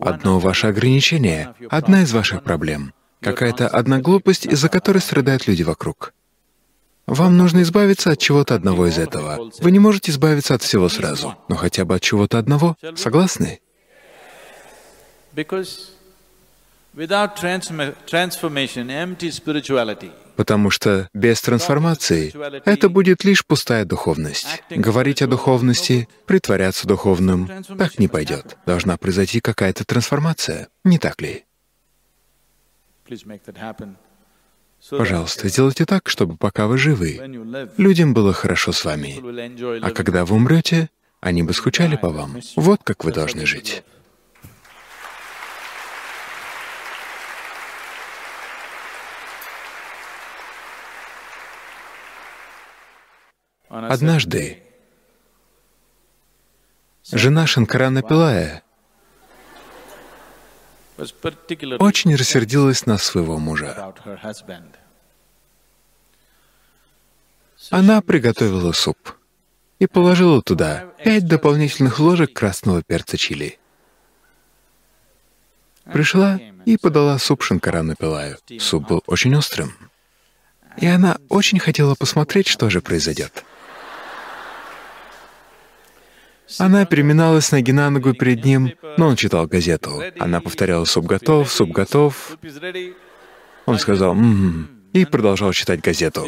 одно ваше ограничение, одна из ваших проблем, какая-то одна глупость, из-за которой страдают люди вокруг. Вам нужно избавиться от чего-то одного из этого. Вы не можете избавиться от всего сразу, но хотя бы от чего-то одного. Согласны? Потому что без трансформации это будет лишь пустая духовность. Говорить о духовности, притворяться духовным — так не пойдет. Должна произойти какая-то трансформация, не так ли? Пожалуйста, сделайте так, чтобы пока вы живы, людям было хорошо с вами. А когда вы умрете, они бы скучали по вам. Вот как вы должны жить. Однажды жена Шанкарана Пилая очень рассердилась на своего мужа. Она приготовила суп и положила туда пять дополнительных ложек красного перца чили. Пришла и подала суп Шанкарану Пилаю. Суп был очень острым. И она очень хотела посмотреть, что же произойдет. Она переминалась ноги на ногу перед ним, но он читал газету. Она повторяла «суп готов, суп готов». Он сказал «м-м-м» и продолжал читать газету.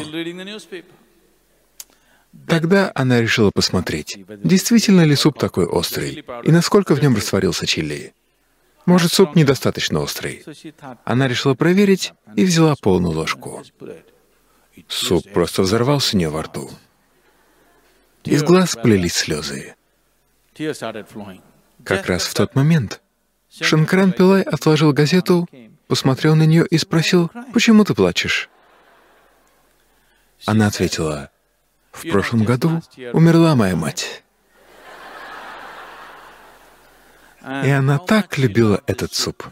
Тогда она решила посмотреть, действительно ли суп такой острый, и насколько в нем растворился чили. Может, суп недостаточно острый. Она решила проверить и взяла полную ложку. Суп просто взорвался у нее во рту. Из глаз плелись слезы. Как раз в тот момент Шанкран Пилай отложил газету, посмотрел на нее и спросил, «Почему ты плачешь?» Она ответила, «В прошлом году умерла моя мать». И она так любила этот суп.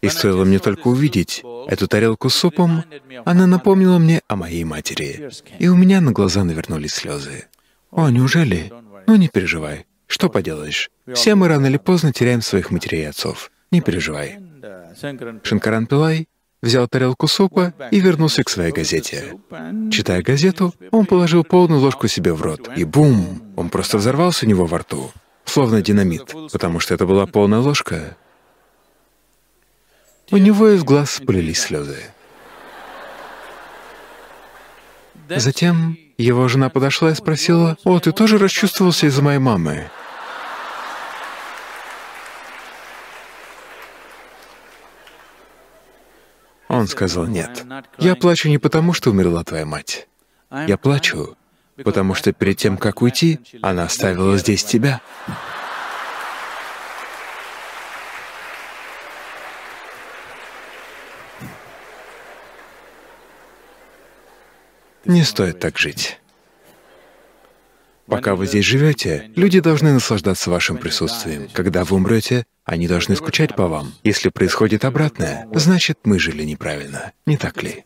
И стоило мне только увидеть эту тарелку с супом, она напомнила мне о моей матери, и у меня на глаза навернулись слезы. «О, неужели? Ну не переживай. Что поделаешь? Все мы рано или поздно теряем своих матерей и отцов. Не переживай». Шанкаран Пилай взял тарелку супа и вернулся к своей газете. Читая газету, он положил полную ложку себе в рот, и бум! Он просто взорвался у него во рту, словно динамит, потому что это была полная ложка. У него из глаз полились слезы. Затем его жена подошла и спросила, «О, ты тоже расчувствовался из-за моей мамы?» Он сказал, «Нет, я плачу не потому, что умерла твоя мать. Я плачу, потому что перед тем, как уйти, она оставила здесь тебя». Не стоит так жить. Пока вы здесь живете, люди должны наслаждаться вашим присутствием. Когда вы умрете, они должны скучать по вам. Если происходит обратное, значит, мы жили неправильно. Не так ли?